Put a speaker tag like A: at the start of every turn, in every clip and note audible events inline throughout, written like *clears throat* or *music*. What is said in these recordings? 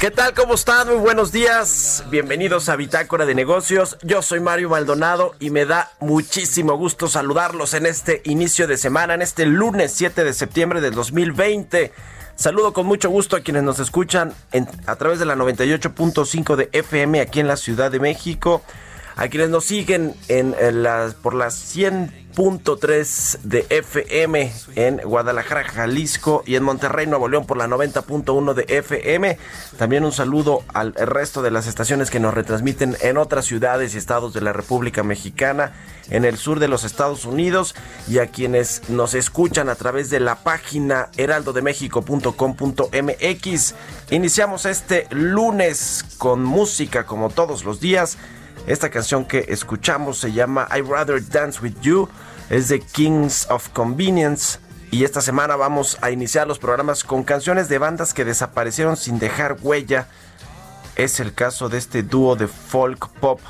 A: ¿Qué tal? ¿Cómo están? Muy buenos días. Bienvenidos a Bitácora de Negocios. Yo soy Mario Maldonado y me da muchísimo gusto saludarlos en este inicio de semana, en este lunes 7 de septiembre del 2020. Saludo con mucho gusto a quienes nos escuchan a través de la 98.5 de FM aquí en la Ciudad de México a quienes nos siguen en, las, por las 100.3 de FM en Guadalajara, Jalisco y en Monterrey, Nuevo León por la 90.1 de FM. También un saludo al resto de las estaciones que nos retransmiten en otras ciudades y estados de la República Mexicana, en el sur de los Estados Unidos y a quienes nos escuchan a través de la página heraldodemexico.com.mx. Iniciamos este lunes con música como todos los días. Esta canción que escuchamos se llama I Rather Dance With You, es de Kings of Convenience. Y esta semana vamos a iniciar los programas con canciones de bandas que desaparecieron sin dejar huella. Es el caso de este dúo de folk pop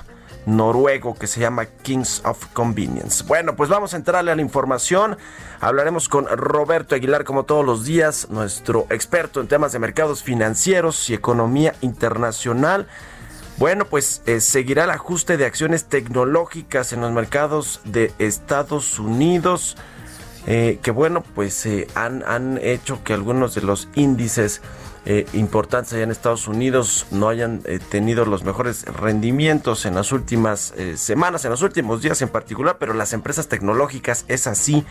A: noruego que se llama Kings of Convenience. Bueno, pues vamos a entrarle a la información. Hablaremos con Roberto Aguilar como todos los días, nuestro experto en temas de mercados financieros y economía internacional. Bueno, pues eh, seguirá el ajuste de acciones tecnológicas en los mercados de Estados Unidos, eh, que bueno, pues eh, han, han, hecho que algunos de los índices importantes allá en Estados Unidos no hayan tenido los mejores rendimientos en las últimas semanas, en los últimos días en particular, pero las empresas tecnológicas es así,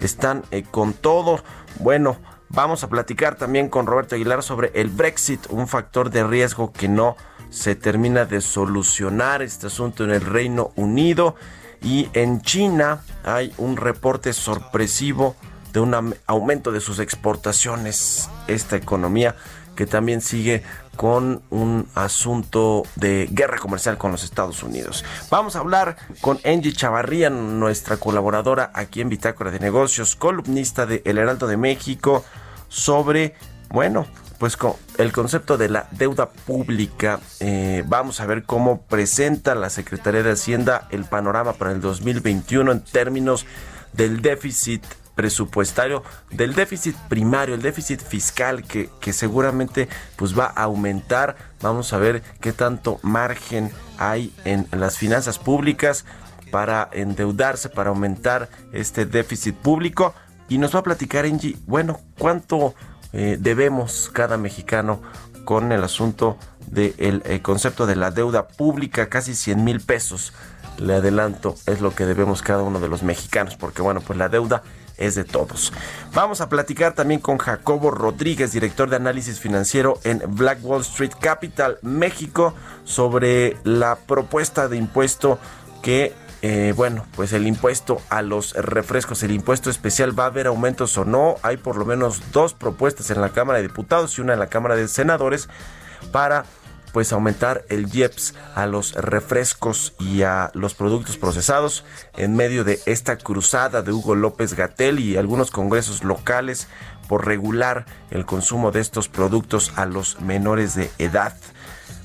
A: están con todo. Bueno, vamos a platicar también con Roberto Aguilar sobre el Brexit, un factor de riesgo que no se termina de solucionar este asunto en el Reino Unido y en China hay un reporte sorpresivo de un aumento de sus exportaciones. Esta economía que también sigue con un asunto de guerra comercial con los Estados Unidos. Vamos a hablar con Angie Chavarría, nuestra colaboradora aquí en Bitácora de Negocios, columnista de El Heraldo de México, sobre, bueno, pues con el concepto de la deuda pública. Eh, vamos a ver cómo presenta la Secretaría de Hacienda el panorama para el 2021 en términos del déficit presupuestario, del déficit primario, el déficit fiscal que, que seguramente pues va a aumentar. Vamos a ver qué tanto margen hay en las finanzas públicas para endeudarse, para aumentar este déficit público. Y nos va a platicar Angie, bueno, cuánto eh, debemos cada mexicano con el asunto del eh, concepto de la deuda pública, casi 100 mil pesos. Le adelanto, es lo que debemos cada uno de los mexicanos, porque bueno, pues la deuda es de todos. Vamos a platicar también con Jacobo Rodríguez, director de análisis financiero en Black Wall Street Capital, México, sobre la propuesta de impuesto que eh, bueno, pues el impuesto a los refrescos, el impuesto especial, ¿va a haber aumentos o no? Hay por lo menos dos propuestas en la Cámara de Diputados y una en la Cámara de Senadores para pues aumentar el IEPS a los refrescos y a los productos procesados en medio de esta cruzada de Hugo López Gatel y algunos congresos locales por regular el consumo de estos productos a los menores de edad.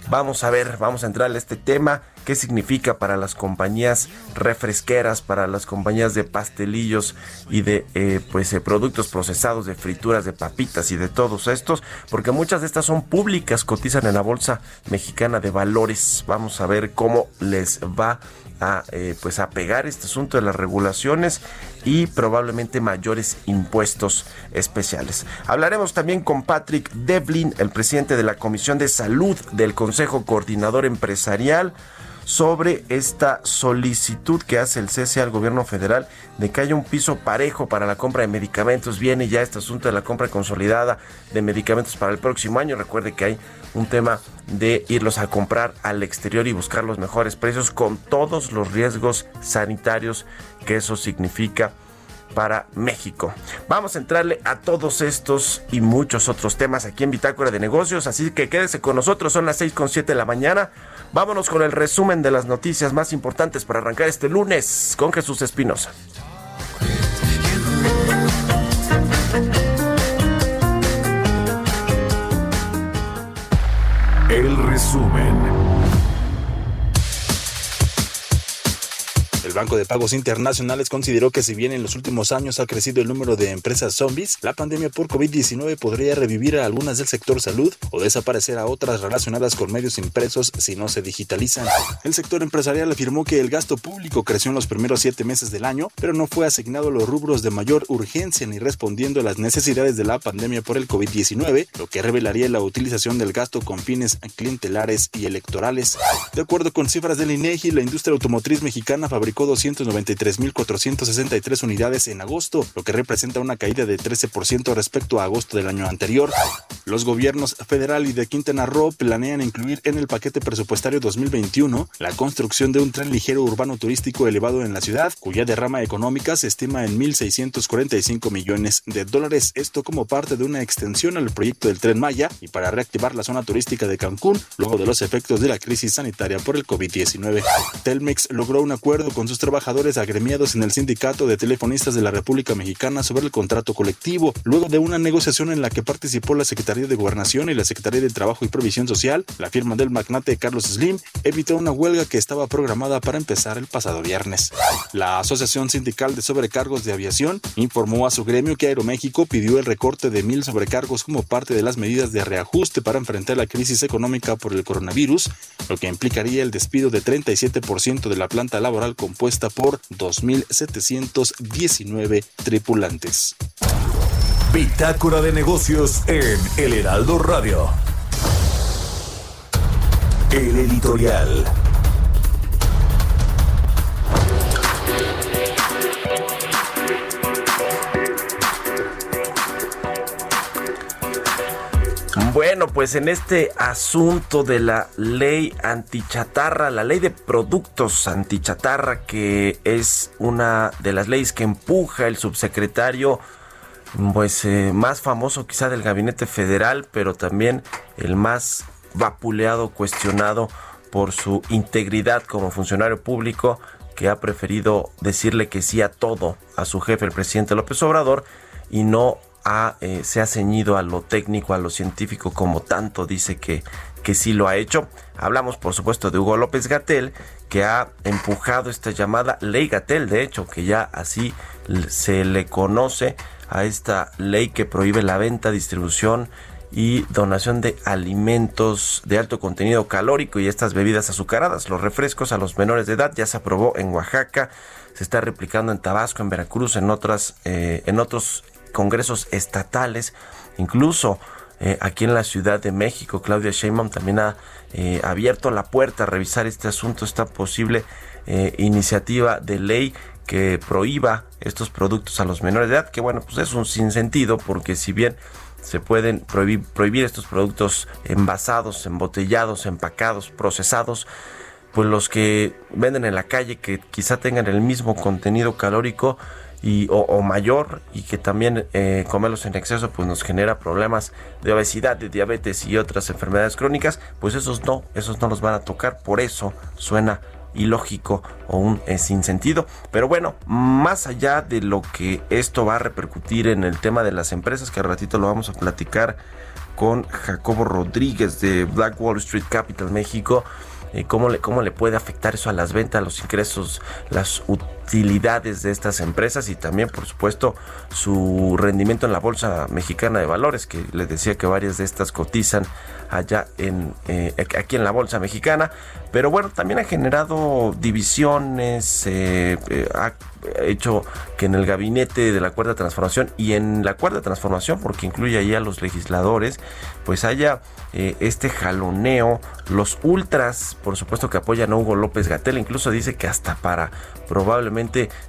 A: Vamos a ver, vamos a entrar a este tema qué significa para las compañías refresqueras, para las compañías de pastelillos y de eh, pues eh, productos procesados, de frituras, de papitas y de todos estos, porque muchas de estas son públicas, cotizan en la bolsa mexicana de valores. Vamos a ver cómo les va a eh, pues a pegar este asunto de las regulaciones y probablemente mayores impuestos especiales. Hablaremos también con Patrick Devlin, el presidente de la Comisión de Salud del Consejo Coordinador Empresarial sobre esta solicitud que hace el CC al gobierno federal de que haya un piso parejo para la compra de medicamentos. Viene ya este asunto de la compra consolidada de medicamentos para el próximo año. Recuerde que hay un tema de irlos a comprar al exterior y buscar los mejores precios con todos los riesgos sanitarios que eso significa para México. Vamos a entrarle a todos estos y muchos otros temas aquí en Bitácora de Negocios, así que quédese con nosotros, son las 6 con 7 de la mañana. Vámonos con el resumen de las noticias más importantes para arrancar este lunes con Jesús Espinosa.
B: Resumen.
C: El Banco de Pagos Internacionales consideró que si bien en los últimos años ha crecido el número de empresas zombies, la pandemia por COVID-19 podría revivir a algunas del sector salud o desaparecer a otras relacionadas con medios impresos si no se digitalizan. El sector empresarial afirmó que el gasto público creció en los primeros siete meses del año, pero no fue asignado a los rubros de mayor urgencia ni respondiendo a las necesidades de la pandemia por el COVID-19, lo que revelaría la utilización del gasto con fines clientelares y electorales. De acuerdo con cifras del INEGI, la industria automotriz mexicana fabricó 293.463 unidades en agosto, lo que representa una caída de 13% respecto a agosto del año anterior. Los gobiernos federal y de Quintana Roo planean incluir en el paquete presupuestario 2021 la construcción de un tren ligero urbano turístico elevado en la ciudad, cuya derrama económica se estima en 1.645 millones de dólares. Esto como parte de una extensión al proyecto del tren Maya y para reactivar la zona turística de Cancún luego de los efectos de la crisis sanitaria por el COVID-19. Telmex logró un acuerdo con sus trabajadores agremiados en el Sindicato de Telefonistas de la República Mexicana sobre el contrato colectivo, luego de una negociación en la que participó la Secretaría de Gobernación y la Secretaría de Trabajo y Provisión Social, la firma del magnate Carlos Slim evitó una huelga que estaba programada para empezar el pasado viernes. La Asociación Sindical de Sobrecargos de Aviación informó a su gremio que Aeroméxico pidió el recorte de mil sobrecargos como parte de las medidas de reajuste para enfrentar la crisis económica por el coronavirus, lo que implicaría el despido de 37% de la planta laboral con compuesta por 2.719 tripulantes.
B: Bitácora de negocios en El Heraldo Radio. El editorial.
A: Bueno, pues en este asunto de la ley antichatarra, la ley de productos antichatarra, que es una de las leyes que empuja el subsecretario, pues eh, más famoso quizá del gabinete federal, pero también el más vapuleado, cuestionado por su integridad como funcionario público, que ha preferido decirle que sí a todo a su jefe, el presidente López Obrador, y no eh, se ha ceñido a lo técnico, a lo científico, como tanto dice que, que sí lo ha hecho. Hablamos, por supuesto, de Hugo López Gatel, que ha empujado esta llamada ley Gatel, de hecho, que ya así se le conoce a esta ley que prohíbe la venta, distribución y donación de alimentos de alto contenido calórico y estas bebidas azucaradas, los refrescos a los menores de edad, ya se aprobó en Oaxaca, se está replicando en Tabasco, en Veracruz, en otras, eh, en otros congresos estatales, incluso eh, aquí en la Ciudad de México, Claudia Sheinbaum también ha eh, abierto la puerta a revisar este asunto, esta posible eh, iniciativa de ley que prohíba estos productos a los menores de edad, que bueno, pues es un sinsentido porque si bien se pueden prohibir, prohibir estos productos envasados, embotellados, empacados, procesados, pues los que venden en la calle que quizá tengan el mismo contenido calórico, y, o, mayor y que también eh, comerlos en exceso pues nos genera problemas de obesidad, de diabetes y otras enfermedades crónicas, pues esos no, esos no los van a tocar, por eso suena ilógico o un sin sinsentido. Pero bueno, más allá de lo que esto va a repercutir en el tema de las empresas, que al ratito lo vamos a platicar con Jacobo Rodríguez de Black Wall Street Capital México, eh, cómo, le, cómo le puede afectar eso a las ventas, los ingresos, las utilidades de estas empresas y también, por supuesto, su rendimiento en la Bolsa Mexicana de Valores, que les decía que varias de estas cotizan allá en eh, aquí en la Bolsa Mexicana. Pero bueno, también ha generado divisiones, eh, ha hecho que en el gabinete de la cuarta transformación y en la cuarta transformación, porque incluye ahí a los legisladores, pues haya eh, este jaloneo, los ultras, por supuesto que apoyan a Hugo López Gatel, incluso dice que hasta para probablemente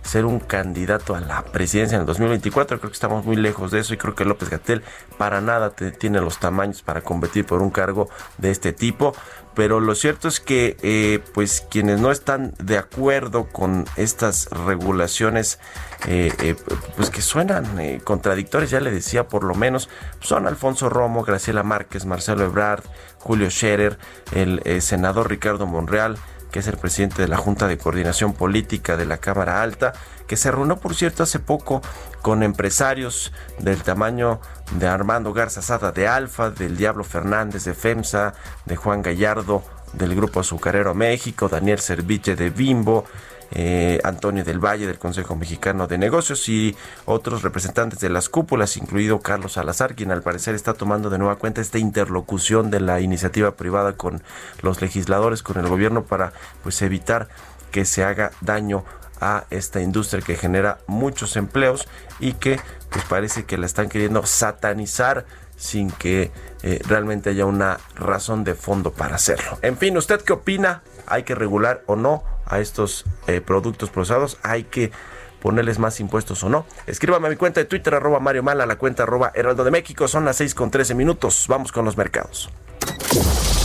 A: ser un candidato a la presidencia en el 2024, creo que estamos muy lejos de eso y creo que López Gatel para nada tiene los tamaños para competir por un cargo de este tipo. Pero lo cierto es que eh, pues quienes no están de acuerdo con estas regulaciones eh, eh, pues que suenan contradictorias ya le decía por lo menos son Alfonso Romo Graciela Márquez Marcelo Ebrard Julio Scherer el senador Ricardo Monreal que es el presidente de la Junta de Coordinación Política de la Cámara Alta, que se reunió, por cierto, hace poco con empresarios del tamaño de Armando Garza Sada de Alfa, del Diablo Fernández de FEMSA, de Juan Gallardo del Grupo Azucarero México, Daniel Serviche de Bimbo, eh, Antonio del Valle del Consejo Mexicano de Negocios y otros representantes de las cúpulas, incluido Carlos Salazar, quien al parecer está tomando de nueva cuenta esta interlocución de la iniciativa privada con los legisladores, con el gobierno para pues evitar que se haga daño a esta industria que genera muchos empleos y que pues parece que la están queriendo satanizar sin que eh, realmente haya una razón de fondo para hacerlo. En fin, ¿usted qué opina? ¿Hay que regular o no a estos eh, productos procesados, hay que ponerles más impuestos o no. Escríbame a mi cuenta de Twitter, arroba Mario Mala, la cuenta arroba Heraldo de México. Son las 6 con 13 minutos. Vamos con los mercados.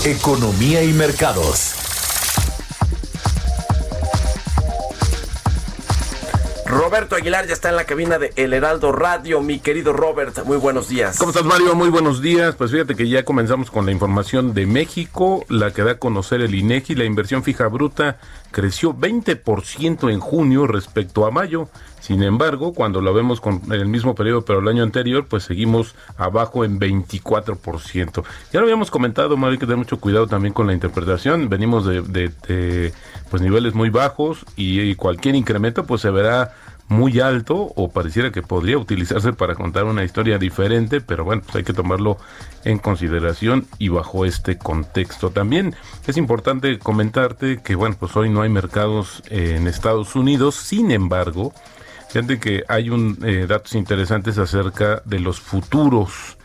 B: Economía y mercados.
A: Roberto Aguilar ya está en la cabina de El Heraldo Radio. Mi querido Robert, muy buenos días.
D: ¿Cómo estás, Mario? Muy buenos días. Pues fíjate que ya comenzamos con la información de México, la que da a conocer el INEGI. La inversión fija bruta creció 20% en junio respecto a mayo. Sin embargo, cuando lo vemos con el mismo periodo, pero el año anterior, pues seguimos abajo en 24%. Ya lo habíamos comentado, Mario, hay que tener mucho cuidado también con la interpretación. Venimos de, pues niveles muy bajos y, cualquier incremento pues se verá muy alto o pareciera que podría utilizarse para contar una historia diferente, pero bueno, pues hay que tomarlo en consideración y bajo este contexto. También es importante comentarte que bueno, pues hoy no hay mercados en Estados Unidos, sin embargo, Fíjate que hay un eh, datos interesantes acerca de los futuros.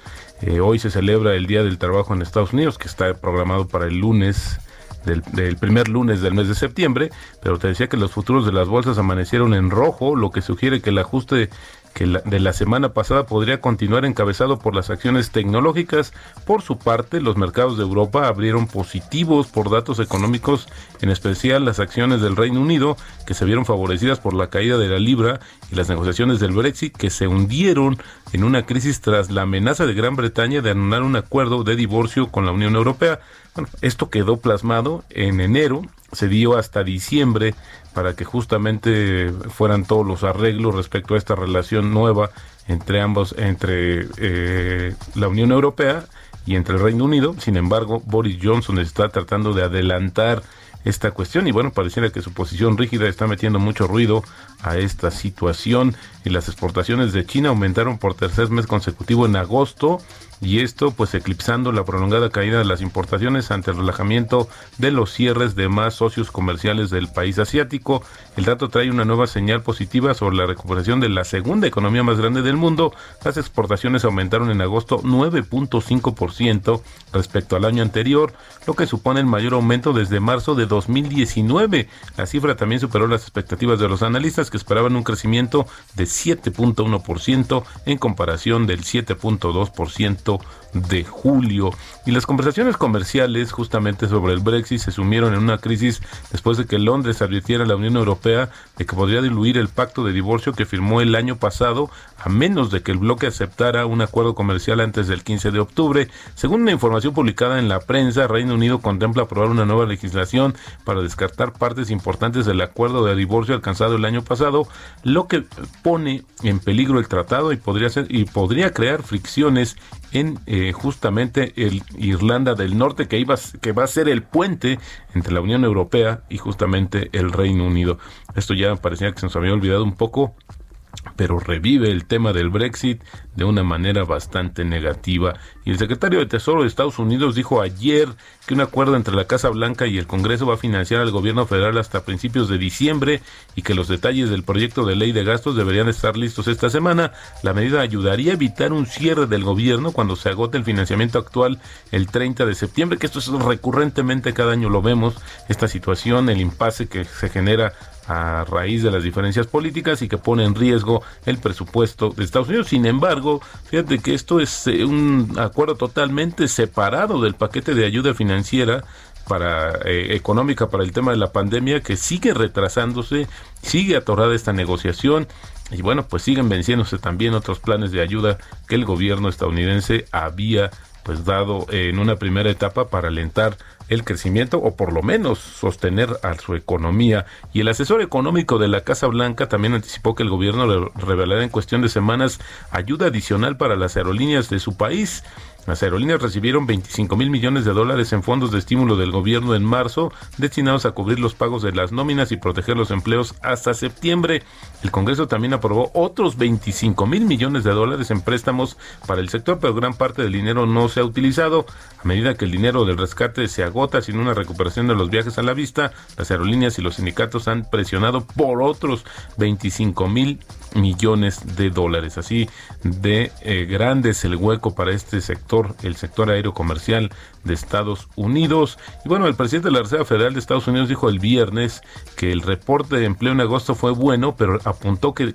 D: Eh, hoy se celebra el Día del Trabajo en Estados Unidos, que está programado para el lunes del, primer lunes del mes de septiembre, pero te decía que los futuros de las bolsas amanecieron en rojo, lo que sugiere que el ajuste que de la semana pasada podría continuar encabezado por las acciones tecnológicas. Por su parte, los mercados de Europa abrieron positivos por datos económicos, en especial las acciones del Reino Unido, que se vieron favorecidas por la caída de la libra y las negociaciones del Brexit, que se hundieron en una crisis tras la amenaza de Gran Bretaña de anular un acuerdo de divorcio con la Unión Europea. Bueno, esto quedó plasmado en enero, se dio hasta diciembre para que justamente fueran todos los arreglos respecto a esta relación nueva entre ambos, entre eh, la Unión Europea y entre el Reino Unido. Sin embargo, Boris Johnson está tratando de adelantar esta cuestión y bueno, pareciera que su posición rígida está metiendo mucho ruido a esta situación y las exportaciones de China aumentaron por tercer mes consecutivo en agosto y esto pues eclipsando la prolongada caída de las importaciones ante el relajamiento de los cierres de más socios comerciales del país asiático. El dato trae una nueva señal positiva sobre la recuperación de la segunda economía más grande del mundo. Las exportaciones aumentaron en agosto 9.5% respecto al año anterior, lo que supone el mayor aumento desde marzo de 2019. La cifra también superó las expectativas de los analistas que esperaban un crecimiento de 7.1% en comparación del 7.2% de julio. Y las conversaciones comerciales justamente sobre el Brexit se sumieron en una crisis después de que Londres advirtiera a la Unión Europea de que podría diluir el pacto de divorcio que firmó el año pasado a menos de que el bloque aceptara un acuerdo comercial antes del 15 de octubre. Según una información publicada en la prensa, Reino Unido contempla aprobar una nueva legislación para descartar partes importantes del acuerdo de divorcio alcanzado el año pasado, lo que pone en peligro el tratado y podría ser y podría crear fricciones en eh, justamente el Irlanda del Norte, que, iba, que va a ser el puente entre la Unión Europea y justamente el Reino Unido. Esto ya parecía que se nos había olvidado un poco pero revive el tema del Brexit de una manera bastante negativa. Y el secretario de Tesoro de Estados Unidos dijo ayer que un acuerdo entre la Casa Blanca y el Congreso va a financiar al gobierno federal hasta principios de diciembre y que los detalles del proyecto de ley de gastos deberían estar listos esta semana. La medida ayudaría a evitar un cierre del gobierno cuando se agote el financiamiento actual el 30 de septiembre, que esto es recurrentemente cada año lo vemos, esta situación, el impasse que se genera a raíz de las diferencias políticas y que pone en riesgo el presupuesto de Estados Unidos. Sin embargo, fíjate que esto es eh, un acuerdo totalmente separado del paquete de ayuda financiera para eh, económica para el tema de la pandemia que sigue retrasándose, sigue atorada esta negociación y bueno, pues siguen venciéndose también otros planes de ayuda que el gobierno estadounidense había pues dado en una primera etapa para alentar el crecimiento o por lo menos sostener a su economía. Y el asesor económico de la Casa Blanca también anticipó que el gobierno revelará en cuestión de semanas ayuda adicional para las aerolíneas de su país. Las aerolíneas recibieron 25 mil millones de dólares en fondos de estímulo del gobierno en marzo, destinados a cubrir los pagos de las nóminas y proteger los empleos hasta septiembre. El Congreso también aprobó otros 25 mil millones de dólares en préstamos para el sector, pero gran parte del dinero no se ha utilizado. A medida que el dinero del rescate se agota sin una recuperación de los viajes a la vista, las aerolíneas y los sindicatos han presionado por otros 25 mil millones de dólares. Así de eh, grande es el hueco para este sector, el sector aéreo comercial de Estados Unidos. Y bueno, el presidente de la Reserva Federal de Estados Unidos dijo el viernes que el reporte de empleo en agosto fue bueno, pero apuntó que,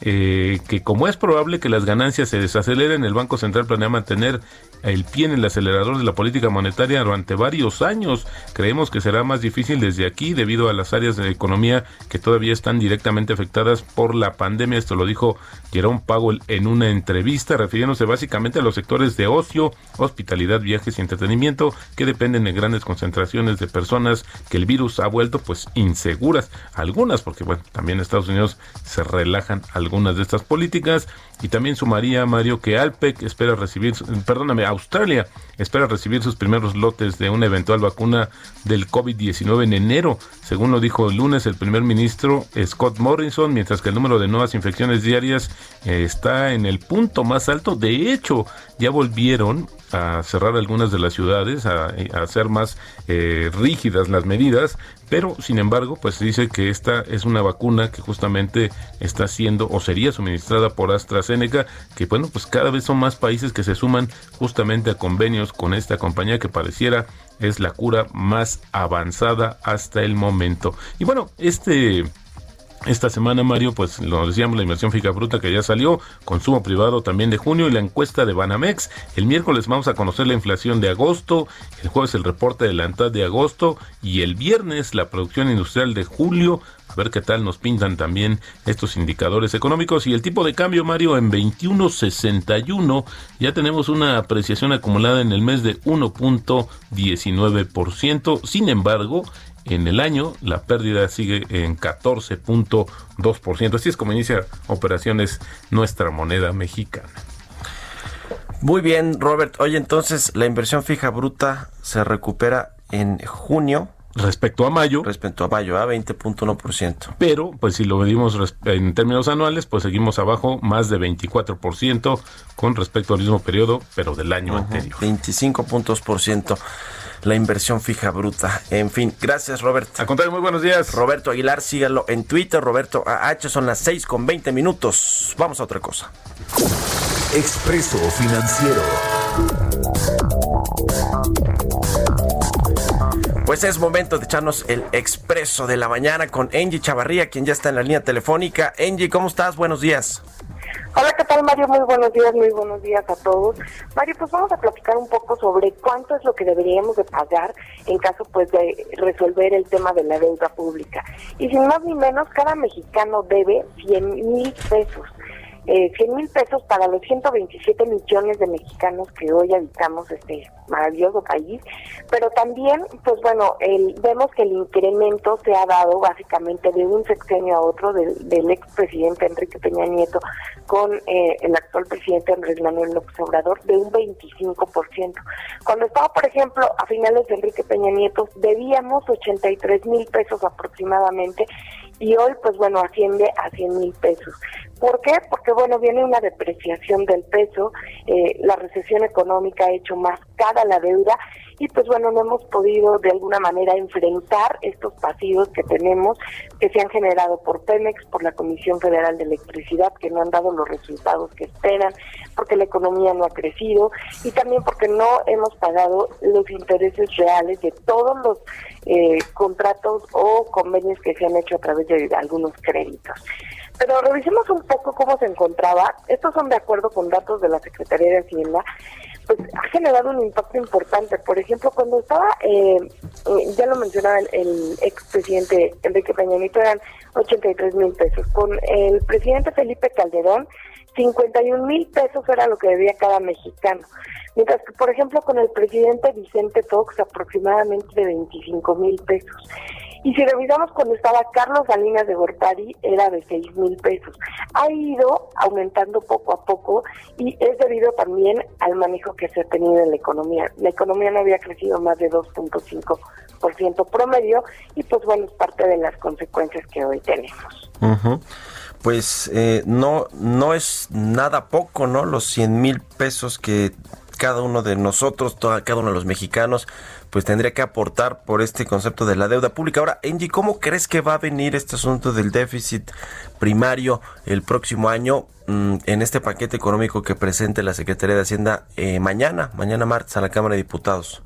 D: eh, que como es probable que las ganancias se desaceleren, el Banco Central planea mantener el pie en el acelerador de la política monetaria durante varios años. Creemos que será más difícil desde aquí debido a las áreas de economía que todavía están directamente afectadas por la pandemia. Esto lo dijo Jerome Powell en una entrevista refiriéndose básicamente a los sectores de ocio, hospitalidad, viajes y entretenimiento que dependen de grandes concentraciones de personas que el virus ha vuelto pues inseguras. Algunas porque bueno, también Estados Unidos se relajan algunas de estas políticas y también sumaría Mario que Alpec espera recibir, perdóname, Australia espera recibir sus primeros lotes de una eventual vacuna del COVID-19 en enero, según lo dijo el lunes el primer ministro Scott Morrison, mientras que el número de nuevas infecciones diarias eh, está en el punto más alto. De hecho, ya volvieron a cerrar algunas de las ciudades, a, hacer más eh, rígidas las medidas, pero sin embargo, pues dice que esta es una vacuna que justamente está siendo o sería suministrada por AstraZeneca, que bueno, pues cada vez son más países que se suman justamente a convenios con esta compañía que pareciera es la cura más avanzada hasta el momento. Y bueno, este esta semana, Mario, pues lo decíamos, la inversión fija bruta que ya salió, consumo privado también de junio y la encuesta de Banamex. El miércoles vamos a conocer la inflación de agosto, el jueves el reporte de la mitad de agosto y el viernes la producción industrial de julio. A ver qué tal nos pintan también estos indicadores económicos. Y el tipo de cambio, Mario, en 21.61 ya tenemos una apreciación acumulada en el mes de 1.19%. Sin embargo, en el año la pérdida sigue en 14.2%. Así es como inicia operaciones nuestra moneda mexicana.
A: Muy bien, Robert. Oye, entonces la inversión fija bruta se recupera en junio.
D: Respecto a mayo.
A: Respecto a mayo, a 20.1%.
D: Pero, pues si lo medimos en términos anuales, pues seguimos abajo más de 24% con respecto al mismo periodo, pero del año anterior.
A: 25 puntos por ciento la inversión fija bruta. En fin, gracias Robert.
D: A contrario, muy buenos días.
A: Roberto Aguilar, sígalo en Twitter, Roberto AH, son las 6 con 20 minutos. Vamos a otra cosa.
B: Expreso Financiero.
A: Pues es momento de echarnos el expreso de la mañana con Angie Chavarría, quien ya está en la línea telefónica. Angie, ¿cómo estás? Buenos días.
E: Hola, ¿qué tal Mario? Muy buenos días, muy buenos días a todos. Mario, pues vamos a platicar un poco sobre cuánto es lo que deberíamos de pagar en caso pues de resolver el tema de la deuda pública. Y sin más ni menos, cada mexicano debe 100 mil pesos. Eh, 100 mil pesos para los 127 millones de mexicanos que hoy habitamos este maravilloso país, pero también, pues bueno, el, vemos que el incremento se ha dado básicamente de un sexenio a otro del, del expresidente Enrique Peña Nieto con eh, el actual presidente Andrés Manuel López Obrador de un 25%. Cuando estaba, por ejemplo, a finales de Enrique Peña Nieto, debíamos 83 mil pesos aproximadamente y hoy, pues bueno, asciende a 100 mil pesos. ¿Por qué? Porque, bueno, viene una depreciación del peso, eh, la recesión económica ha hecho más cara la deuda y pues bueno, no hemos podido de alguna manera enfrentar estos pasivos que tenemos que se han generado por Pemex, por la Comisión Federal de Electricidad, que no han dado los resultados que esperan, porque la economía no ha crecido y también porque no hemos pagado los intereses reales de todos los eh, contratos o convenios que se han hecho a través de algunos créditos. Pero revisemos un poco cómo se encontraba. Estos son de acuerdo con datos de la Secretaría de Hacienda. Pues ha generado un impacto importante. Por ejemplo, cuando estaba, eh, eh, ya lo mencionaba el, el expresidente Enrique Peña Nieto, eran 83 mil pesos. Con el presidente Felipe Calderón, 51 mil pesos era lo que debía cada mexicano. Mientras que, por ejemplo, con el presidente Vicente Fox, aproximadamente de 25 mil pesos. Y si revisamos cuando estaba Carlos Salinas de Gortari, era de 6 mil pesos. Ha ido aumentando poco a poco y es debido también al manejo que se ha tenido en la economía. La economía no había crecido más de 2.5% promedio y pues bueno, es parte de las consecuencias que hoy tenemos.
A: Pues eh, no, no es nada poco, ¿no? Los 100 mil pesos que cada uno de nosotros, cada uno de los mexicanos, pues tendría que aportar por este concepto de la deuda pública. Ahora, Angie, ¿cómo crees que va a venir este asunto del déficit primario el próximo año mm, en este paquete económico que presente la Secretaría de Hacienda eh, mañana, mañana martes a la Cámara de Diputados?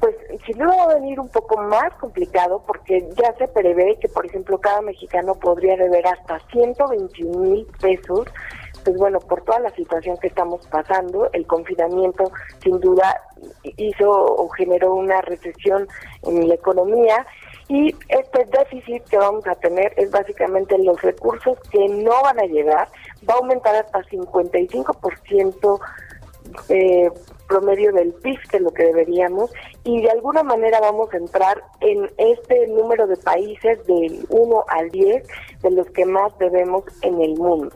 E: Pues sin duda va a venir un poco más complicado porque ya se prevé que, por ejemplo, cada mexicano podría deber hasta 121 mil pesos pues bueno, por toda la situación que estamos pasando, el confinamiento sin duda hizo o generó una recesión en la economía y este déficit que vamos a tener es básicamente los recursos que no van a llegar, va a aumentar hasta 55% eh, promedio del PIB, que lo que deberíamos, y de alguna manera vamos a entrar en este número de países del 1 al 10 de los que más debemos en el mundo.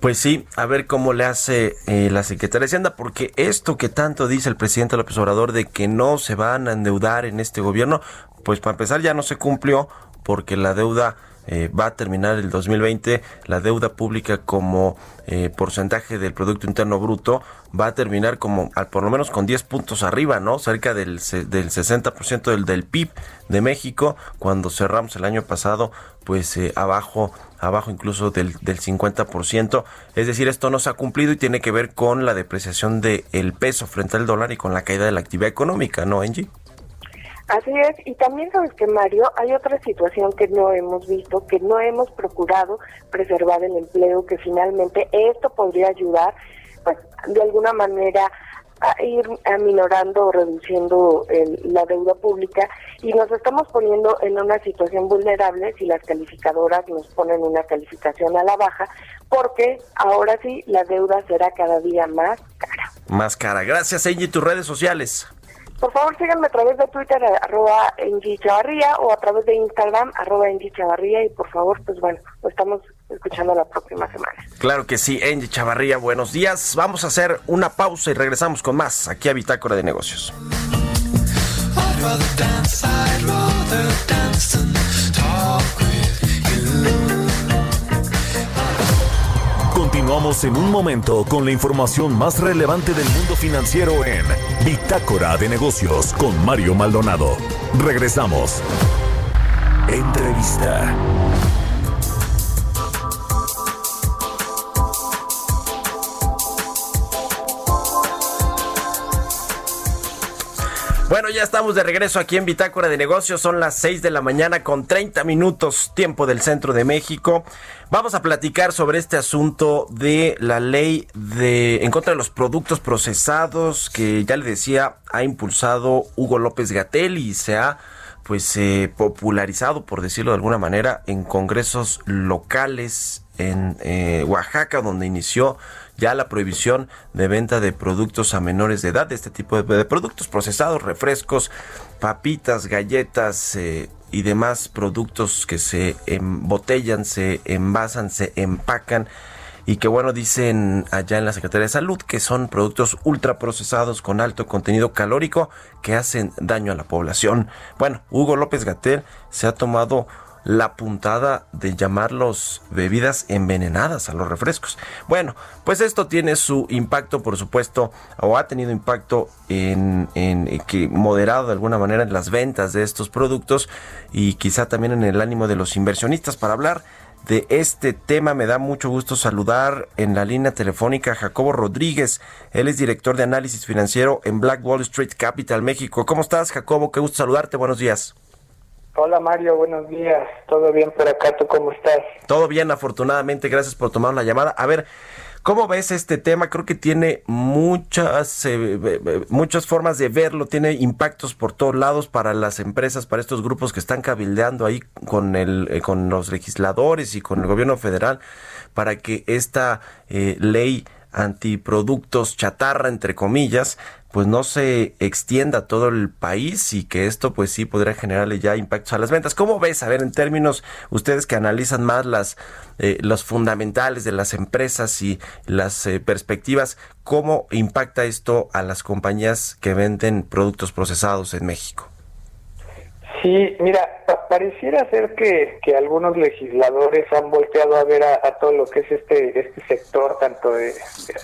A: Pues sí, a ver cómo le hace eh, la Secretaría de Hacienda, porque esto que tanto dice el presidente López Obrador de que no se van a endeudar en este gobierno, pues para empezar ya no se cumplió, porque la deuda eh, va a terminar el 2020, la deuda pública como eh, porcentaje del Producto Interno Bruto va a terminar como al, por lo menos con 10 puntos arriba, ¿no? Cerca del, del 60% del, del PIB de México, cuando cerramos el año pasado, pues abajo, abajo incluso del, del 50%. Es decir, esto no se ha cumplido y tiene que ver con la depreciación del peso frente al dólar y con la caída de la actividad económica, ¿no, Angie?
E: Así es, y también sabes que Mario, hay otra situación que no hemos visto, que no hemos procurado preservar el empleo, que finalmente esto podría ayudar, pues de alguna manera a ir aminorando o reduciendo la deuda pública y nos estamos poniendo en una situación vulnerable si las calificadoras nos ponen una calificación a la baja, porque ahora sí la deuda será cada día más cara.
A: Más cara. Gracias, Angie. Tus redes sociales.
E: Por favor, síganme a través de Twitter, arroba Chavarría, o a través de Instagram, arroba Chavarría, y por favor, pues bueno, estamos escuchando la próxima semana.
A: Claro que sí, Angie Chavarría, buenos días. Vamos a hacer una pausa y regresamos con más aquí a Bitácora de Negocios.
B: Continuamos en un momento con la información más relevante del mundo financiero en Bitácora de Negocios con Mario Maldonado. Regresamos. Entrevista.
A: Ya estamos de regreso aquí en Bitácora de Negocios. Son las 6 de la mañana con 30 minutos tiempo del centro de México. Vamos a platicar sobre este asunto de la ley de en contra de los productos procesados que ya le decía ha impulsado Hugo López Gatel y se ha pues eh, popularizado por decirlo de alguna manera en congresos locales en eh, Oaxaca, donde inició ya la prohibición de venta de productos a menores de edad, de este tipo de, productos procesados, refrescos, papitas, galletas eh, y demás productos que se embotellan, se envasan, se empacan y que bueno dicen allá en la Secretaría de Salud que son productos ultraprocesados con alto contenido calórico que hacen daño a la población. Bueno, Hugo López Gatel se ha tomado la puntada de llamarlos bebidas envenenadas a los refrescos. Bueno, pues esto tiene su impacto, por supuesto, o ha tenido impacto en, en, que moderado de alguna manera en las ventas de estos productos y quizá también en el ánimo de los inversionistas para hablar de este tema. Me da mucho gusto saludar en la línea telefónica a Jacobo Rodríguez. Él es director de análisis financiero en Black Wall Street Capital, México. ¿Cómo estás, Jacobo? Qué gusto saludarte. Buenos días.
F: Hola Mario, buenos días. ¿Todo bien por acá? ¿Tú cómo estás?
A: Todo bien, afortunadamente. Gracias por tomar la llamada. A ver, ¿Cómo ves este tema? Creo que tiene muchas, eh, muchas formas de verlo, tiene impactos por todos lados para las empresas, para estos grupos que están cabildeando ahí con, el, eh, con los legisladores y con el gobierno federal para que esta eh, ley antiproductos chatarra, entre comillas, pues no se extienda a todo el país y que esto pues sí podría generarle ya impactos a las ventas. ¿Cómo ves? A ver, en términos, ustedes que analizan más las eh, los fundamentales de las empresas y las eh, perspectivas, ¿cómo impacta esto a las compañías que venden productos procesados en México?
F: Sí, mira, pareciera ser que, que, algunos legisladores han volteado a ver a, todo lo que es este este sector, tanto de,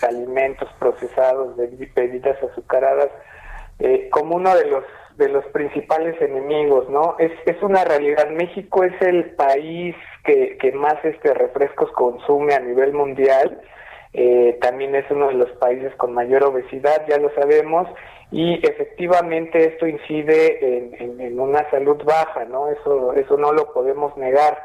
F: alimentos procesados, de bebidas azucaradas, eh, como uno de los de los principales enemigos, ¿no? Es, es una realidad. México es el país que, que más este refrescos consume a nivel mundial. Eh, también es uno de los países con mayor obesidad, ya lo sabemos, y efectivamente esto incide en, una salud baja, ¿no? Eso, eso no lo podemos negar.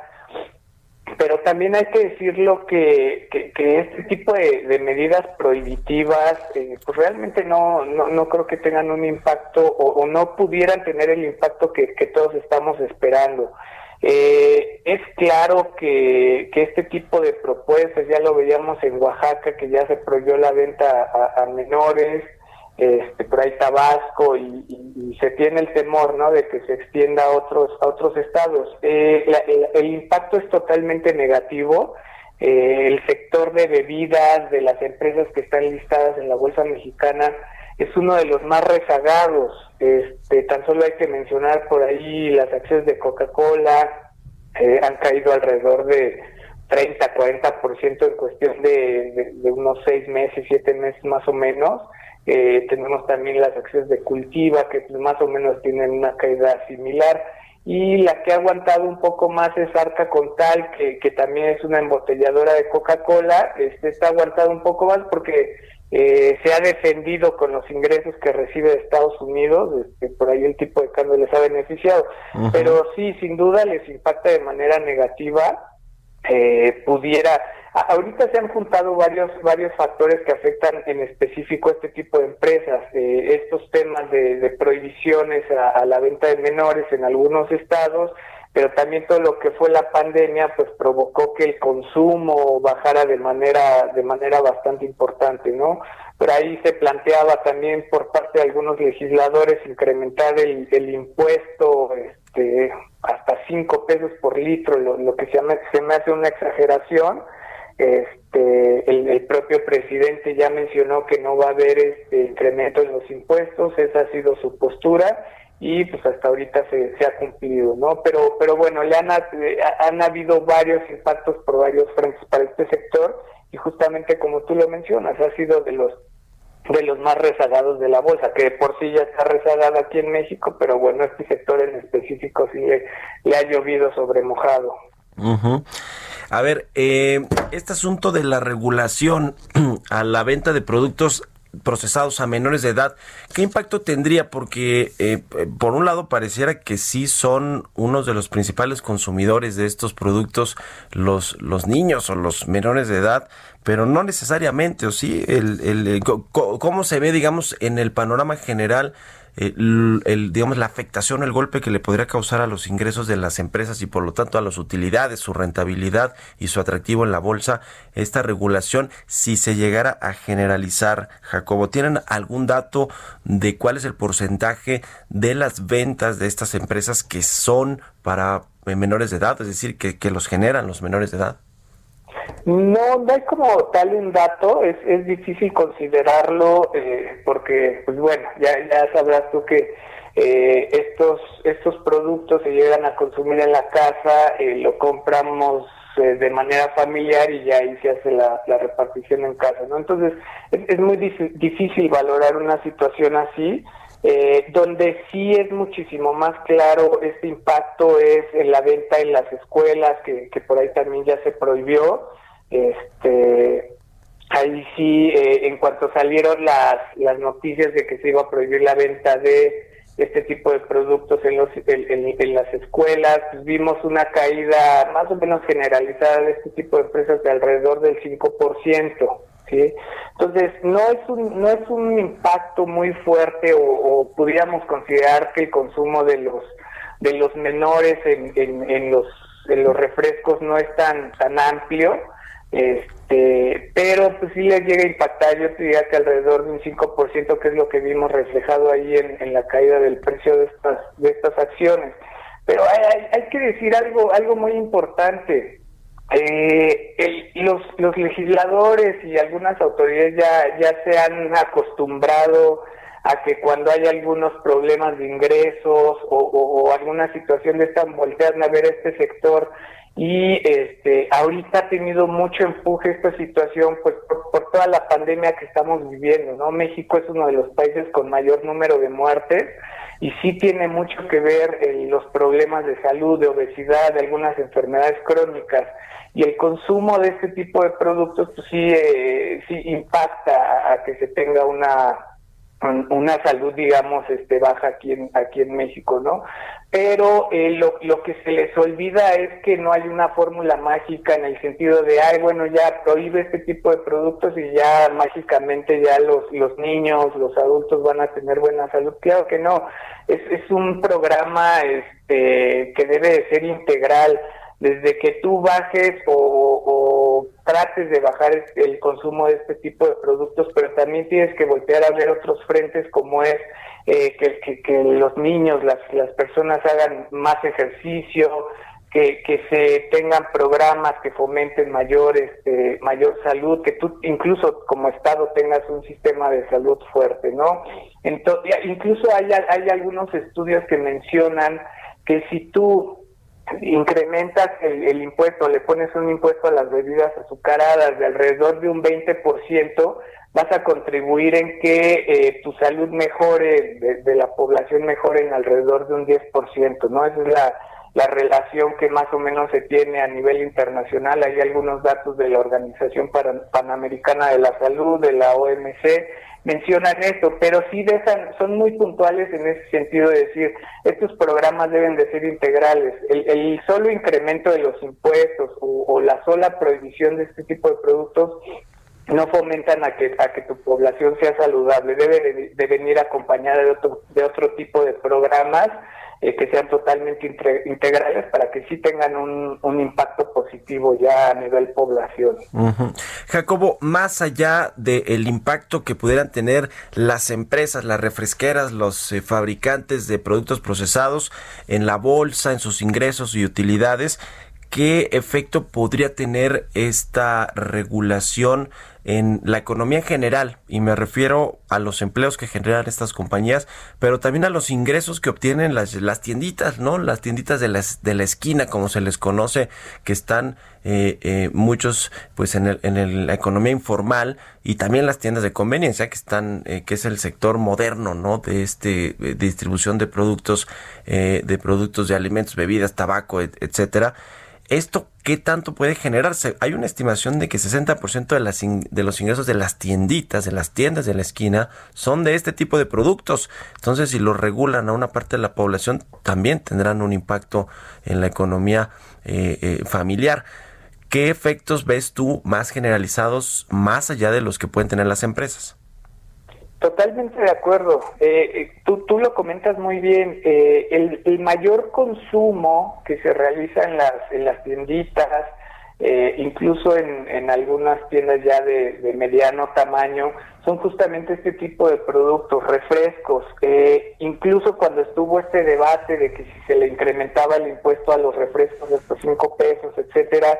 F: Pero también hay que decirlo que, que, este tipo de, medidas prohibitivas, eh, pues realmente no, no, creo que tengan un impacto o, no pudieran tener el impacto que, todos estamos esperando. Eh, es claro que, este tipo de propuestas, ya lo veíamos en Oaxaca, que ya se prohibió la venta a menores, este, por ahí Tabasco y, se tiene el temor ¿no? de que se extienda a otros, a otros estados. Eh, el, impacto es totalmente negativo. Eh, el sector de bebidas de las empresas que están listadas en la Bolsa Mexicana es uno de los más rezagados. Este, tan solo hay que mencionar por ahí las acciones de Coca-Cola, eh, han caído alrededor de 30, 40% en cuestión de, unos seis meses, siete meses más o menos. Eh, tenemos también las acciones de Cultiva, que más o menos tienen una caída similar. Y la que ha aguantado un poco más es Arca Contal, que, que también es una embotelladora de Coca-Cola. Este, está aguantado un poco más porque eh, se ha defendido con los ingresos que recibe de Estados Unidos, este, por ahí el tipo de cambio les ha beneficiado, pero sí, sin duda les impacta de manera negativa, eh, pudiera Ahorita se han juntado varios varios factores que afectan en específico a este tipo de empresas. Eh, estos temas de, prohibiciones a, la venta de menores en algunos estados, pero también todo lo que fue la pandemia, pues provocó que el consumo bajara de manera de manera bastante importante, ¿no? Por ahí se planteaba también por parte de algunos legisladores incrementar el, el impuesto este, hasta cinco pesos por litro, lo, lo que se, se me hace una exageración este, el, propio presidente ya mencionó que no va a haber este incremento en los impuestos, esa ha sido su postura y pues hasta ahorita se, ha cumplido, ¿no? Pero, pero bueno, le han, han habido varios impactos por varios frentes para este sector y justamente como tú lo mencionas, ha sido de los de los más rezagados de la bolsa, que por sí ya está rezagada aquí en México, pero bueno, este sector en específico sí le, le ha llovido sobre mojado.
A: A ver, eh, este asunto de la regulación *clears throat* a la venta de productos procesados a menores de edad, ¿qué impacto tendría? Porque eh, por un lado pareciera que sí son unos de los principales consumidores de estos productos los, los niños o los menores de edad, pero no necesariamente, ¿o sí? El, el, ¿Cómo se ve, digamos, en el panorama general el, digamos, la afectación, el golpe que le podría causar a los ingresos de las empresas y por lo tanto a las utilidades, su rentabilidad y su atractivo en la bolsa, esta regulación, si se llegara a generalizar, Jacobo, ¿tienen algún dato de cuál es el porcentaje de las ventas de estas empresas que son para menores de edad, es decir, que, que los generan los menores de edad?
F: No, no hay como tal un dato, es, es difícil considerarlo eh, porque, pues bueno, ya, ya sabrás tú que eh, estos, estos productos se llegan a consumir en la casa, eh, lo compramos de manera familiar y ya ahí se hace la, la repartición en casa, ¿no? Entonces, es, es muy difícil valorar una situación así. Eh, donde sí es muchísimo más claro este impacto es en la venta en las escuelas, que, por ahí también ya se prohibió. Este, ahí sí, eh, en cuanto salieron las, las noticias de que se iba a prohibir la venta de este tipo de productos en, los, en, las escuelas, pues vimos una caída más o menos generalizada de este tipo de empresas de alrededor del 5%. ¿Sí? Entonces, no es un, no es un impacto muy fuerte o, o considerar que el consumo de los, de los menores en, en, en los, en los refrescos no es tan, tan amplio este, pero pues sí les llega a impactar, yo te diría que alrededor de un 5%, que es lo que vimos reflejado ahí en, la caída del precio de estas, de estas acciones. Pero hay, hay, que decir algo, algo muy importante. Eh, los, los legisladores y algunas autoridades ya, ya se han acostumbrado a que cuando hay algunos problemas de ingresos o, alguna situación de esta voltean a ver este sector y este ahorita ha tenido mucho empuje esta situación pues por, toda la pandemia que estamos viviendo no México es uno de los países con mayor número de muertes y sí tiene mucho que ver los problemas de salud de obesidad de algunas enfermedades crónicas y el consumo de este tipo de productos pues sí eh, sí impacta a que se tenga una una salud digamos este baja aquí en aquí en México no pero eh, lo, lo que se les olvida es que no hay una fórmula mágica en el sentido de ay bueno ya prohíbe este tipo de productos y ya mágicamente ya los los niños los adultos van a tener buena salud claro que no. Es es un programa este que debe de ser integral desde que tú bajes o, trates de bajar el consumo de este tipo de productos, pero también tienes que voltear a ver otros frentes como es eh, que, que, los niños, las, las personas hagan más ejercicio, que, que se tengan programas que fomenten mayor, este, mayor salud, que tú incluso como Estado tengas un sistema de salud fuerte, ¿no? Entonces, incluso hay, hay algunos estudios que mencionan que si tú incrementas el, impuesto, le pones un impuesto a las bebidas azucaradas de alrededor de un 20%, vas a contribuir en que eh, tu salud mejore, de, la población mejore en alrededor de un 10%, ¿no? Esa es la, la relación que más o menos se tiene a nivel internacional. Hay algunos datos de la Organización Panamericana de la Salud, de la OMC, mencionan esto, pero sí dejan, son muy puntuales en ese sentido de decir, estos programas deben de ser integrales. El, solo incremento de los impuestos o, la sola prohibición de este tipo de productos no fomentan a que, a que tu población sea saludable, debe de, venir acompañada de otro, de otro tipo de programas eh, que sean totalmente integrales para que sí tengan un, impacto positivo ya a nivel población.
A: Jacobo, más allá del impacto que pudieran tener las empresas, las refresqueras, los eh, fabricantes de productos procesados en la bolsa, en sus ingresos y utilidades, ¿qué efecto podría tener esta regulación en la economía en general, y me refiero a los empleos que generan estas compañías, pero también a los ingresos que obtienen las, las tienditas, ¿no? Las tienditas de, las, de la esquina, como se les conoce, que están eh, eh, muchos pues en, el, en la economía informal y también las tiendas de conveniencia que están eh, que es el sector moderno no de este distribución de productos de productos de alimentos bebidas tabaco etcétera ¿Esto qué tanto puede generarse? Hay una estimación de que 60% de, las de los ingresos de las tienditas, de las tiendas de la esquina, son de este tipo de productos. Entonces, si lo regulan a una parte de la población, también tendrán un impacto en la economía eh, eh, familiar. ¿Qué efectos ves tú más generalizados, más allá de los que pueden tener las empresas?
F: Totalmente de acuerdo. Eh, tú, tú lo comentas muy bien. Eh, el, el, mayor consumo que se realiza en las, en las tienditas, eh, incluso en, en, algunas tiendas ya de, mediano tamaño, son justamente este tipo de productos, refrescos. Eh, incluso cuando estuvo este debate de que si se le incrementaba el impuesto a los refrescos de estos cinco pesos, etcétera,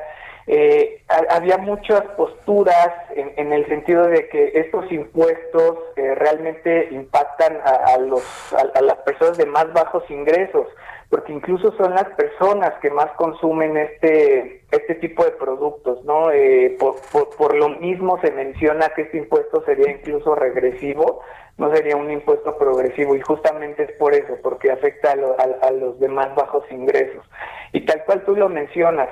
F: eh, había muchas posturas en, el sentido de que estos impuestos eh, realmente impactan a, los, a, las personas de más bajos ingresos, porque incluso son las personas que más consumen este, este tipo de productos, ¿no? Eh, por, por, lo mismo se menciona que este impuesto sería incluso regresivo, no sería un impuesto progresivo, y justamente es por eso, porque afecta a, a los de más bajos ingresos. Y tal cual tú lo mencionas,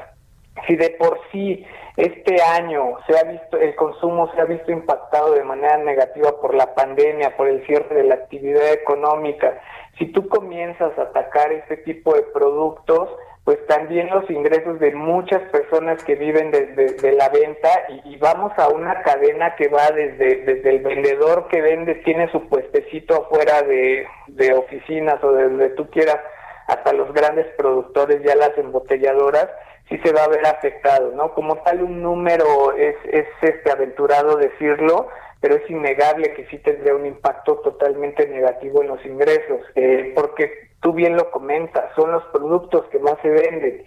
F: si de por sí este año se ha visto el consumo se ha visto impactado de manera negativa por la pandemia, por el cierre de la actividad económica, si tú comienzas a atacar este tipo de productos, pues también los ingresos de muchas personas que viven de, la venta y, vamos a una cadena que va desde, desde el vendedor que vende, tiene su puestecito afuera de, de oficinas o de donde tú quieras, hasta los grandes productores, ya las embotelladoras, sí se va a ver afectado, ¿no? Como tal un número es, es este aventurado decirlo, pero es innegable que sí tendría un impacto totalmente negativo en los ingresos, eh, porque tú bien lo comentas, son los productos que más se venden.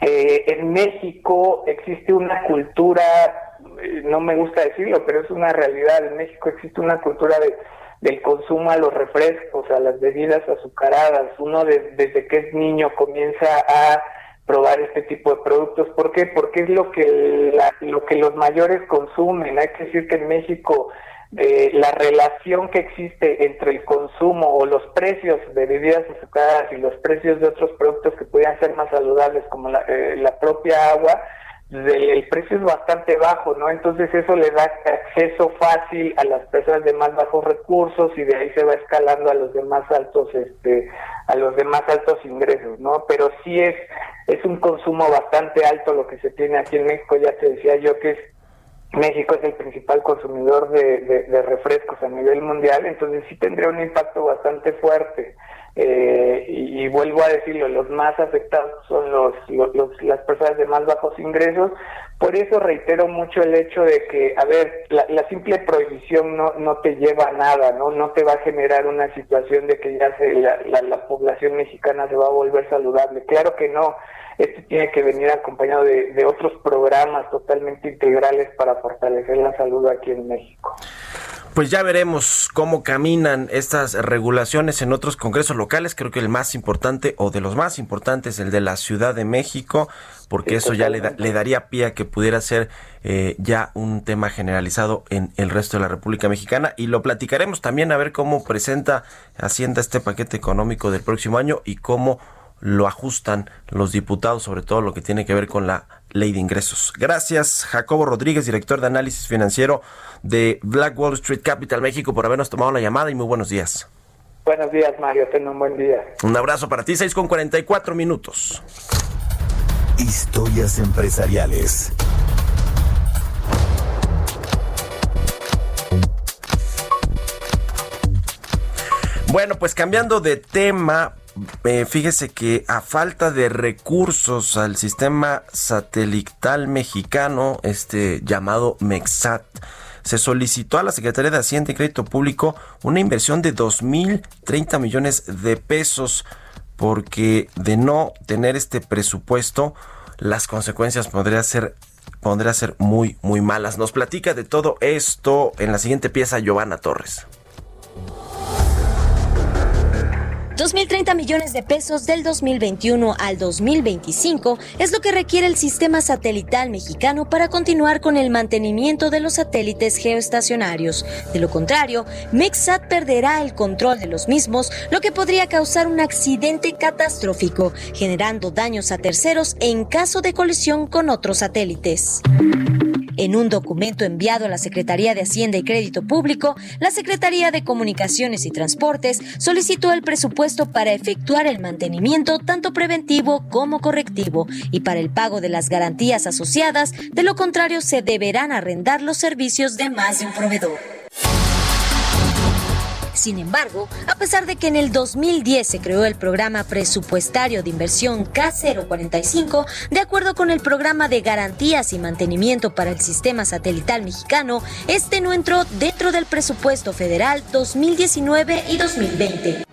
F: Eh, en México existe una cultura, eh, no me gusta decirlo, pero es una realidad, en México existe una cultura de, del consumo a los refrescos, a las bebidas azucaradas. Uno desde que es niño comienza a probar este tipo de productos. ¿Por qué? Porque es lo que, lo que los mayores consumen. Hay que decir que en México eh, la relación que existe entre el consumo o los precios de bebidas azucaradas y los precios de otros productos que pudieran ser más saludables como la, eh, la propia agua, el precio es bastante bajo, ¿no? Entonces eso le da acceso fácil a las personas de más bajos recursos y de ahí se va escalando a los de más altos, este, a los de más altos ingresos, ¿no? Pero sí es, es un consumo bastante alto lo que se tiene aquí en México, ya te decía yo que es México es el principal consumidor de, de refrescos a nivel mundial, entonces sí tendría un impacto bastante fuerte. Eh, y, vuelvo a decirlo, los más afectados son los, las personas de más bajos ingresos. Por eso reitero mucho el hecho de que, a ver, la, simple prohibición no, no te lleva a nada, ¿no? No te va a generar una situación de que ya se, la, la población mexicana se va a volver saludable. Claro que no. Esto tiene que venir acompañado de, de otros programas totalmente integrales para fortalecer la salud aquí en México.
A: Pues ya veremos cómo caminan estas regulaciones en otros congresos locales. Creo que el más importante o de los más importantes, el de la Ciudad de México, porque eso ya le, le, daría pie a que pudiera ser eh, ya un tema generalizado en el resto de la República Mexicana. Y lo platicaremos también a ver cómo presenta Hacienda este paquete económico del próximo año y cómo lo ajustan los diputados, sobre todo lo que tiene que ver con la ley de ingresos. Gracias, Jacobo Rodríguez, director de análisis financiero de Black Wall Street Capital México, por habernos tomado la llamada y muy buenos días.
F: Buenos días, Mario. Ten un buen día.
A: Un abrazo para ti, 6 con 44 minutos.
B: Historias empresariales.
A: Bueno, pues cambiando de tema, eh, fíjese que a falta de recursos al sistema satelital mexicano, este llamado MEXAT, se solicitó a la Secretaría de Hacienda y Crédito Público una inversión de 2.030 millones de pesos porque de no tener este presupuesto, las consecuencias podrían ser podría ser muy, muy malas. Nos platica de todo esto en la siguiente pieza Giovanna Torres.
G: 2.030 millones de pesos del 2021 al 2025 es lo que requiere el sistema satelital mexicano para continuar con el mantenimiento de los satélites geoestacionarios. De lo contrario, MEXAT perderá el control de los mismos, lo que podría causar un accidente catastrófico, generando daños a terceros en caso de colisión con otros satélites. En un documento enviado a la Secretaría de Hacienda y Crédito Público, la Secretaría de Comunicaciones y Transportes solicitó el presupuesto para efectuar el mantenimiento tanto preventivo como correctivo y para el pago de las garantías asociadas, de lo contrario se deberán arrendar los servicios de más de un proveedor. Sin embargo, a pesar de que en el 2010 se creó el programa presupuestario de inversión K045, de acuerdo con el programa de garantías y mantenimiento para el sistema satelital mexicano, este no entró dentro del presupuesto federal 2019 y 2020.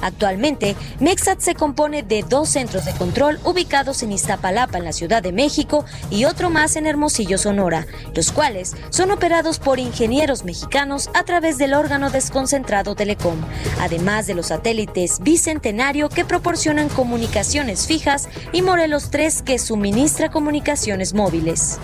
G: Actualmente, Mexat se compone de dos centros de control ubicados en Iztapalapa, en la Ciudad de México, y otro más en Hermosillo, Sonora, los cuales son operados por ingenieros mexicanos a través del órgano desconcentrado Telecom, además de los satélites Bicentenario que proporcionan comunicaciones fijas y Morelos 3 que suministra comunicaciones móviles.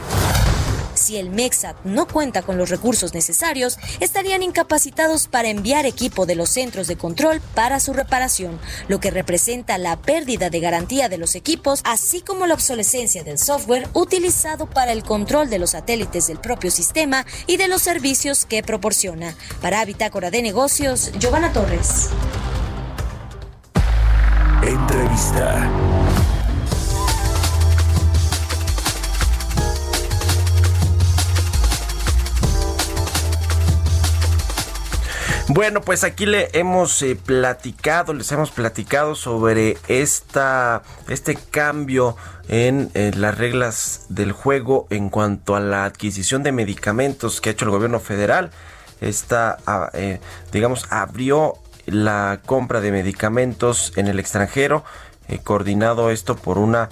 G: Si el MEXAT no cuenta con los recursos necesarios, estarían incapacitados para enviar equipo de los centros de control para su reparación, lo que representa la pérdida de garantía de los equipos, así como la obsolescencia del software utilizado para el control de los satélites del propio sistema y de los servicios que proporciona. Para Bitácora de Negocios, Giovanna Torres.
B: Entrevista.
A: Bueno, pues aquí le hemos eh, platicado, les hemos platicado sobre esta, este cambio en eh, las reglas del juego en cuanto a la adquisición de medicamentos que ha hecho el gobierno federal. Esta, ah, eh, digamos, abrió la compra de medicamentos en el extranjero, coordinado esto por una,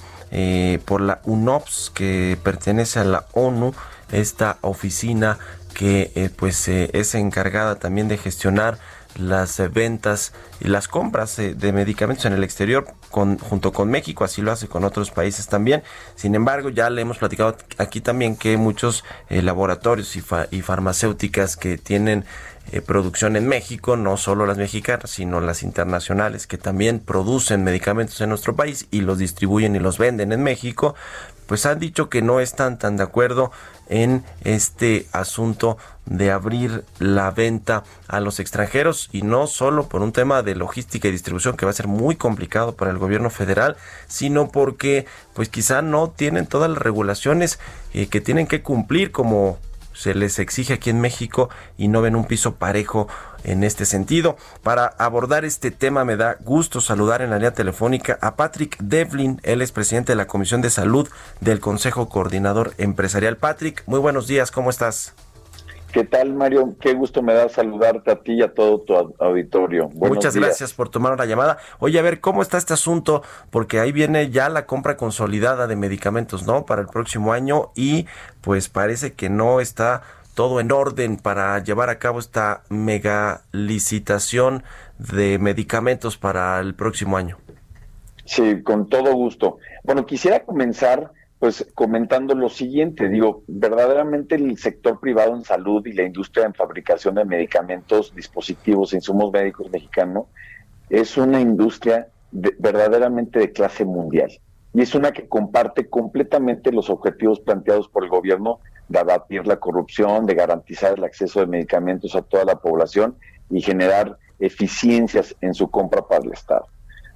A: por la UNOPS que pertenece a la ONU, esta oficina que eh, pues eh, es encargada también de gestionar las eh, ventas y las compras de medicamentos en el exterior con, junto con México, así lo hace con otros países también. Sin embargo, ya le hemos platicado aquí también que muchos laboratorios y, y, farmacéuticas que tienen producción en México, no solo las mexicanas, sino las internacionales que también producen medicamentos en nuestro país y los distribuyen y los venden en México, pues han dicho que no están tan de acuerdo en este asunto de abrir la venta a los extranjeros y no solo por un tema de logística y distribución que va a ser muy complicado para el gobierno federal, sino porque pues quizá no tienen todas las regulaciones eh, que tienen que cumplir como se les exige aquí en México y no ven un piso parejo en este sentido. Para abordar este tema me da gusto saludar en la línea telefónica a Patrick Devlin, él es presidente de la Comisión de Salud del Consejo Coordinador Empresarial. Patrick, muy buenos días, ¿cómo estás?
H: ¿Qué tal, Mario? Qué gusto me da saludarte a ti y a todo tu auditorio.
A: Muchas gracias por tomar una llamada. Oye, a ver, ¿cómo está este asunto? Porque ahí viene ya la compra consolidada de medicamentos, ¿no? Para el próximo año y pues parece que no está todo en orden para llevar a cabo esta mega licitación de medicamentos para el próximo año.
H: Sí, con todo gusto. Bueno, quisiera comenzar pues comentando lo siguiente, digo, verdaderamente el sector privado en salud y la industria en fabricación de medicamentos, dispositivos, insumos médicos mexicano es una industria verdaderamente de clase mundial y es una que comparte completamente los objetivos planteados por el gobierno de abatir la corrupción, de garantizar el acceso de medicamentos a toda la población y generar eficiencias en su compra para el Estado.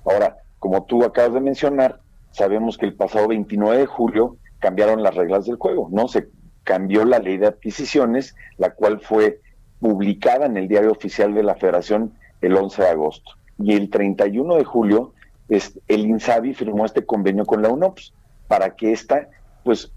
H: Ahora, como tú acabas de mencionar, sabemos que el pasado 29 de julio cambiaron las reglas del juego, ¿no? Se cambió la ley de adquisiciones, la cual fue publicada en el diario oficial de la Federación el 11 de agosto. Y el 31 de julio, el INSABI firmó este convenio con la UNOPS para que ésta, pues,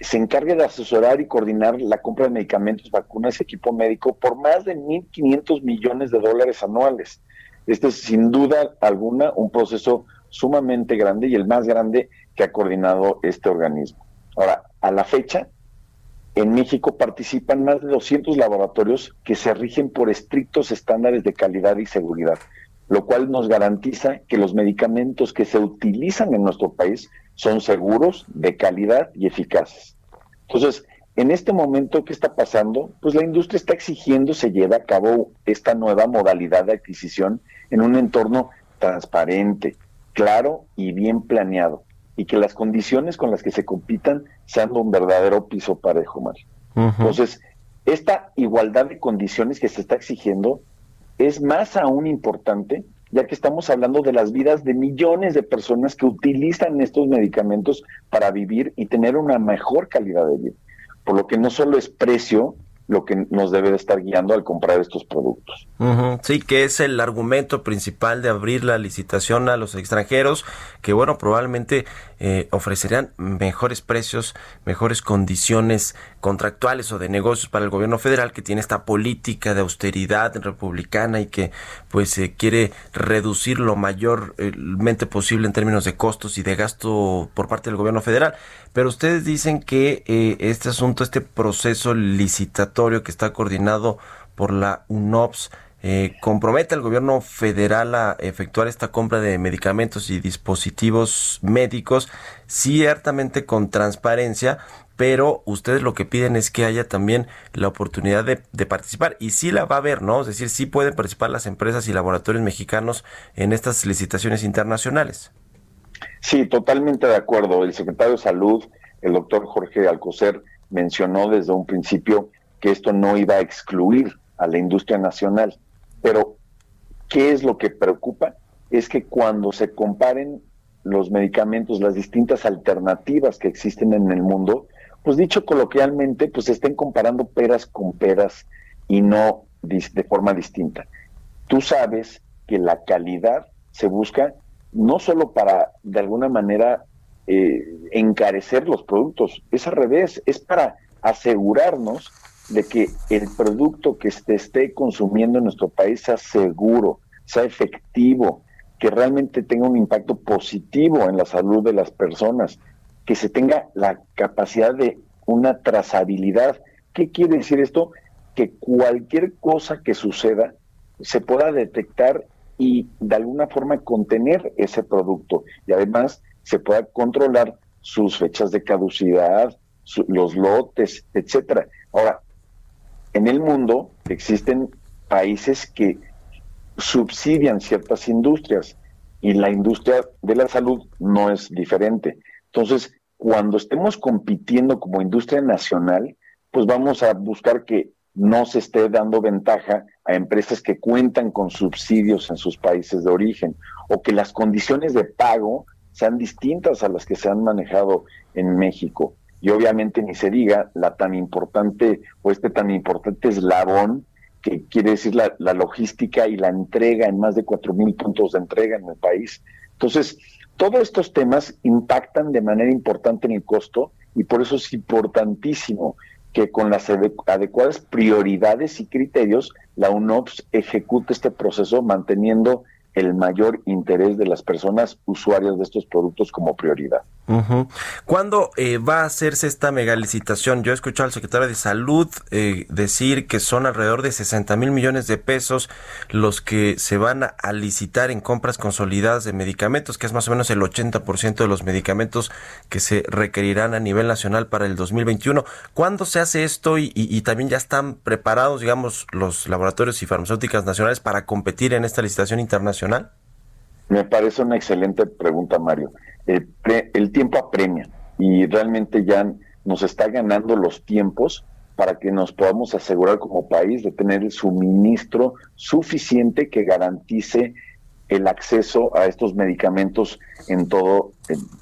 H: se encargue de asesorar y coordinar la compra de medicamentos, vacunas y equipo médico por más de 1.500 millones de dólares anuales. Este es sin duda alguna un proceso sumamente grande y el más grande que ha coordinado este organismo. Ahora, a la fecha, en México participan más de 200 laboratorios que se rigen por estrictos estándares de calidad y seguridad, lo cual nos garantiza que los medicamentos que se utilizan en nuestro país son seguros, de calidad y eficaces. Entonces, en este momento, ¿qué está pasando? Pues la industria está exigiendo se lleve a cabo esta nueva modalidad de adquisición en un entorno transparente, claro y bien planeado y que las condiciones con las que se compitan sean un verdadero piso parejo, Mario. Entonces, esta igualdad de condiciones que se está exigiendo es más aún importante, ya que estamos hablando de las vidas de millones de personas que utilizan estos medicamentos para vivir y tener una mejor calidad de vida. Por lo que no solo es precio, lo que nos debe de estar guiando al comprar estos productos.
A: Sí, que es el argumento principal de abrir la licitación a los extranjeros, que bueno, probablemente eh, ofrecerán mejores precios, mejores condiciones contractuales o de negocios para el gobierno federal que tiene esta política de austeridad republicana y que pues se quiere reducir lo mayormente posible en términos de costos y de gasto por parte del gobierno federal. Pero ustedes dicen que eh, este asunto, este proceso licitatorio que está coordinado por la UNOPS, eh, compromete al gobierno federal a efectuar esta compra de medicamentos y dispositivos médicos, ciertamente con transparencia, pero ustedes lo que piden es que haya también la oportunidad de, de, participar y sí la va a haber, ¿no? Es decir, sí pueden participar las empresas y laboratorios mexicanos en estas licitaciones internacionales.
H: Sí, totalmente de acuerdo. El secretario de Salud, el doctor Jorge Alcocer, mencionó desde un principio que esto no iba a excluir a la industria nacional. Pero, ¿qué es lo que preocupa? Es que cuando se comparen los medicamentos, las distintas alternativas que existen en el mundo, pues dicho coloquialmente, pues estén comparando peras con peras y no de forma distinta. Tú sabes que la calidad se busca no solo para, de alguna manera, eh, encarecer los productos, es al revés, es para asegurarnos de que el producto que se esté consumiendo en nuestro país sea seguro, sea efectivo, que realmente tenga un impacto positivo en la salud de las personas, que se tenga la capacidad de una trazabilidad. ¿Qué quiere decir esto? Que cualquier cosa que suceda se pueda detectar y de alguna forma contener ese producto y además se pueda controlar sus fechas de caducidad, los lotes, etcétera. Ahora, en el mundo existen países que subsidian ciertas industrias y la industria de la salud no es diferente. Entonces, cuando estemos compitiendo como industria nacional, pues vamos a buscar que no se esté dando ventaja a empresas que cuentan con subsidios en sus países de origen o que las condiciones de pago sean distintas a las que se han manejado en México y obviamente ni se diga la tan importante o este tan importante eslabón que quiere decir la, logística y la entrega en más de cuatro mil puntos de entrega en el país. Entonces, todos estos temas impactan de manera importante en el costo y por eso es importantísimo que con las adecuadas prioridades y criterios la UNOPS ejecute este proceso manteniendo el mayor interés de las personas usuarias de estos productos como prioridad.
A: ¿Cuándo eh, va a hacerse esta megalicitación? Yo he escuchado al secretario de Salud eh, decir que son alrededor de 60 mil millones de pesos los que se van a, licitar en compras consolidadas de medicamentos, que es más o menos el 80% de los medicamentos que se requerirán a nivel nacional para el 2021. ¿Cuándo se hace esto y, y también ya están preparados, digamos, los laboratorios y farmacéuticas nacionales para competir en esta licitación internacional?
H: Me parece una excelente pregunta, Mario. Eh, el tiempo apremia y realmente ya nos está ganando los tiempos para que nos podamos asegurar como país de tener el suministro suficiente que garantice el acceso a estos medicamentos en todo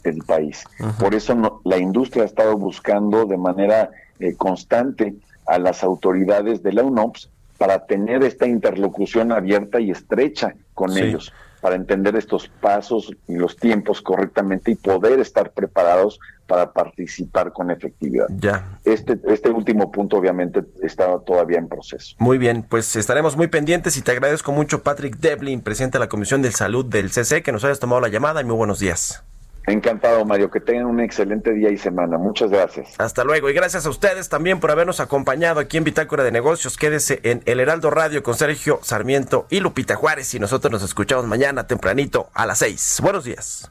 H: el, país. Por eso la industria ha estado buscando de manera eh, constante a las autoridades de la UNOPS para tener esta interlocución abierta y estrecha con ellos para entender estos pasos y los tiempos correctamente y poder estar preparados para participar con efectividad.
A: Ya.
H: Este, este último punto obviamente está todavía en proceso.
A: Muy bien, pues estaremos muy pendientes y te agradezco mucho Patrick Devlin, presidente de la Comisión de Salud del CC, que nos hayas tomado la llamada y muy buenos días.
H: Encantado, Mario. Que tengan un excelente día y semana. Muchas gracias.
A: Hasta luego. Y gracias a ustedes también por habernos acompañado aquí en Bitácora de Negocios. Quédese en El Heraldo Radio con Sergio Sarmiento y Lupita Juárez. Y nosotros nos escuchamos mañana tempranito a las seis. Buenos días.